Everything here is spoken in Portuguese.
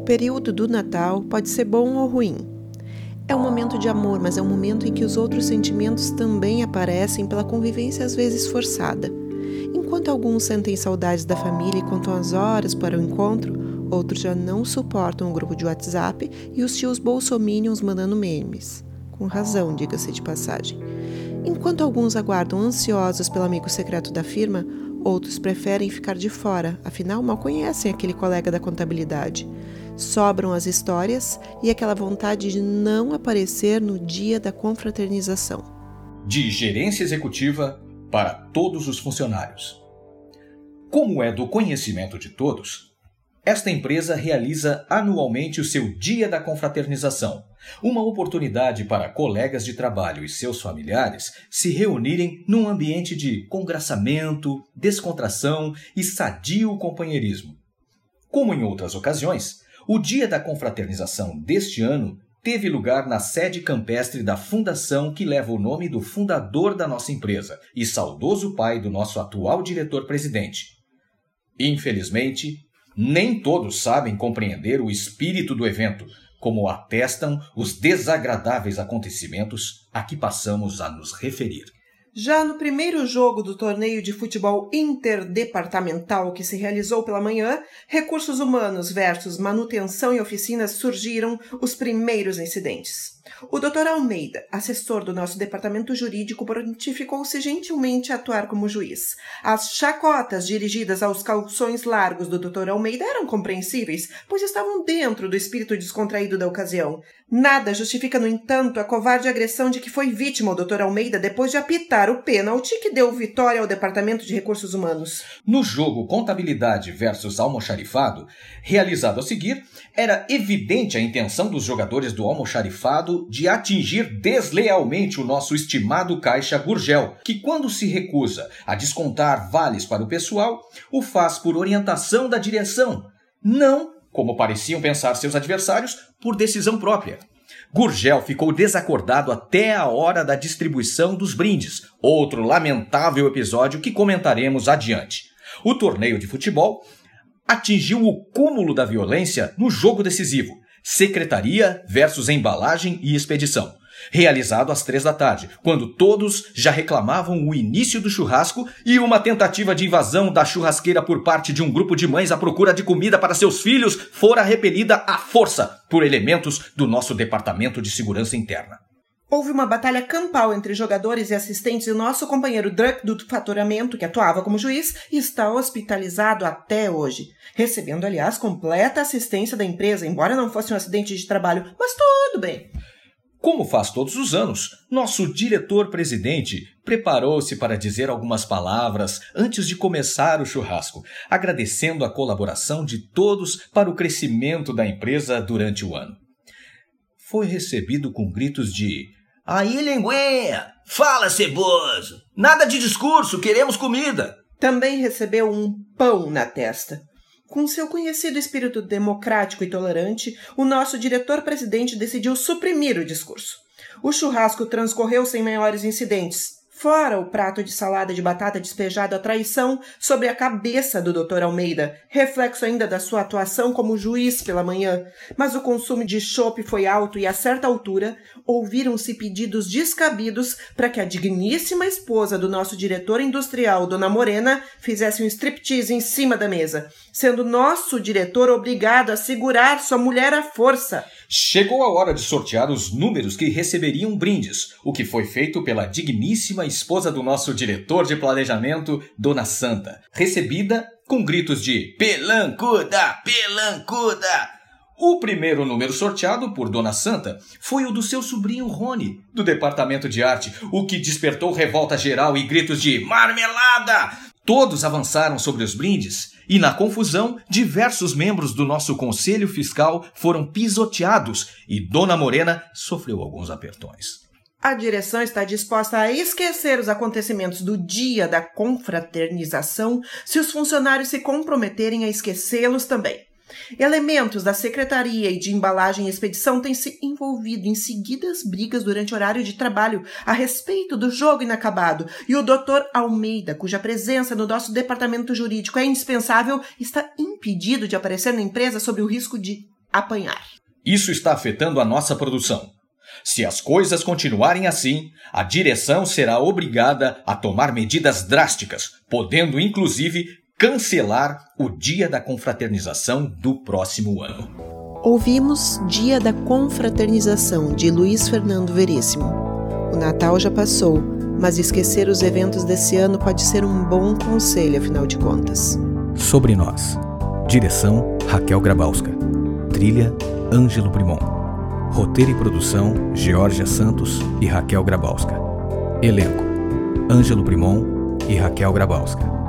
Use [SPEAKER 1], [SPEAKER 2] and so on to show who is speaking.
[SPEAKER 1] O período do Natal pode ser bom ou ruim. É um momento de amor, mas é um momento em que os outros sentimentos também aparecem pela convivência às vezes forçada. Enquanto alguns sentem saudades da família e contam as horas para o encontro, outros já não suportam o grupo de WhatsApp e os tios bolsominions mandando memes. Com razão, diga-se de passagem. Enquanto alguns aguardam ansiosos pelo amigo secreto da firma, outros preferem ficar de fora, afinal mal conhecem aquele colega da contabilidade. Sobram as histórias e aquela vontade de não aparecer no dia da confraternização.
[SPEAKER 2] De gerência executiva para todos os funcionários. Como é do conhecimento de todos, esta empresa realiza anualmente o seu Dia da Confraternização, uma oportunidade para colegas de trabalho e seus familiares se reunirem num ambiente de congraçamento, descontração e sadio companheirismo. Como em outras ocasiões, o Dia da Confraternização deste ano teve lugar na sede campestre da fundação que leva o nome do fundador da nossa empresa e saudoso pai do nosso atual diretor-presidente. Infelizmente, nem todos sabem compreender o espírito do evento, como atestam os desagradáveis acontecimentos a que passamos a nos referir.
[SPEAKER 1] Já no primeiro jogo do torneio de futebol interdepartamental que se realizou pela manhã, recursos humanos versus manutenção e oficinas surgiram os primeiros incidentes. O Dr. Almeida, assessor do nosso departamento jurídico, prontificou-se gentilmente a atuar como juiz. As chacotas dirigidas aos calções largos do Dr. Almeida eram compreensíveis, pois estavam dentro do espírito descontraído da ocasião. Nada justifica, no entanto, a covarde agressão de que foi vítima o Dr. Almeida depois de apitar o pênalti que deu vitória ao Departamento de Recursos Humanos.
[SPEAKER 2] No jogo Contabilidade versus Almoxarifado, realizado a seguir, era evidente a intenção dos jogadores do Almoxarifado de atingir deslealmente o nosso estimado Caixa Gurgel, que, quando se recusa a descontar vales para o pessoal, o faz por orientação da direção, não, como pareciam pensar seus adversários, por decisão própria. Gurgel ficou desacordado até a hora da distribuição dos brindes, outro lamentável episódio que comentaremos adiante. O torneio de futebol atingiu o cúmulo da violência no jogo decisivo, Secretaria versus Embalagem e Expedição, realizado às três da tarde, quando todos já reclamavam o início do churrasco e uma tentativa de invasão da churrasqueira por parte de um grupo de mães à procura de comida para seus filhos fora repelida à força por elementos do nosso Departamento de Segurança Interna.
[SPEAKER 1] Houve uma batalha campal entre jogadores e assistentes e nosso companheiro Druck do faturamento, que atuava como juiz, está hospitalizado até hoje, recebendo, aliás, completa assistência da empresa, embora não fosse um acidente de trabalho, mas tudo bem.
[SPEAKER 2] Como faz todos os anos, nosso diretor-presidente preparou-se para dizer algumas palavras antes de começar o churrasco, agradecendo a colaboração de todos para o crescimento da empresa durante o ano. Foi recebido com gritos de
[SPEAKER 3] Aí, linguinha! Fala, ceboso! Nada de discurso, queremos comida!
[SPEAKER 1] Também recebeu um pão na testa. Com seu conhecido espírito democrático e tolerante, o nosso diretor-presidente decidiu suprimir o discurso. O churrasco transcorreu sem maiores incidentes, Fora o prato de salada de batata despejado à traição sobre a cabeça do Dr. Almeida, reflexo ainda da sua atuação como juiz pela manhã. Mas o consumo de chope foi alto e, a certa altura, ouviram-se pedidos descabidos para que a digníssima esposa do nosso diretor industrial, Dona Morena, fizesse um striptease em cima da mesa, sendo nosso diretor obrigado a segurar sua mulher à força.
[SPEAKER 2] Chegou a hora de sortear os números que receberiam brindes, o que foi feito pela digníssima esposa do nosso diretor de planejamento, Dona Santa, recebida com gritos de Pelancuda, Pelancuda! O primeiro número sorteado por Dona Santa foi o do seu sobrinho Rony, do departamento de arte, o que despertou revolta geral e gritos de Marmelada! Todos avançaram sobre os brindes e, na confusão, diversos membros do nosso conselho fiscal foram pisoteados e Dona Morena sofreu alguns apertões.
[SPEAKER 1] A direção está disposta a esquecer os acontecimentos do dia da confraternização se os funcionários se comprometerem a esquecê-los também. Elementos da secretaria e de embalagem e expedição têm se envolvido em seguidas brigas durante o horário de trabalho a respeito do jogo inacabado, e o Dr. Almeida, cuja presença no nosso departamento jurídico é indispensável, está impedido de aparecer na empresa sob o risco de apanhar.
[SPEAKER 2] Isso está afetando a nossa produção. Se as coisas continuarem assim, a direção será obrigada a tomar medidas drásticas, podendo inclusive cancelar o Dia da Confraternização do próximo ano.
[SPEAKER 1] Ouvimos Dia da Confraternização de Luiz Fernando Veríssimo. O Natal já passou, mas esquecer os eventos desse ano pode ser um bom conselho, afinal de contas.
[SPEAKER 4] Sobre nós. Direção: Raquel Grabowska. Trilha: Ângelo Primon. Roteiro e produção: Georgia Santos e Raquel Grabowska. Elenco: Ângelo Primon e Raquel Grabowska.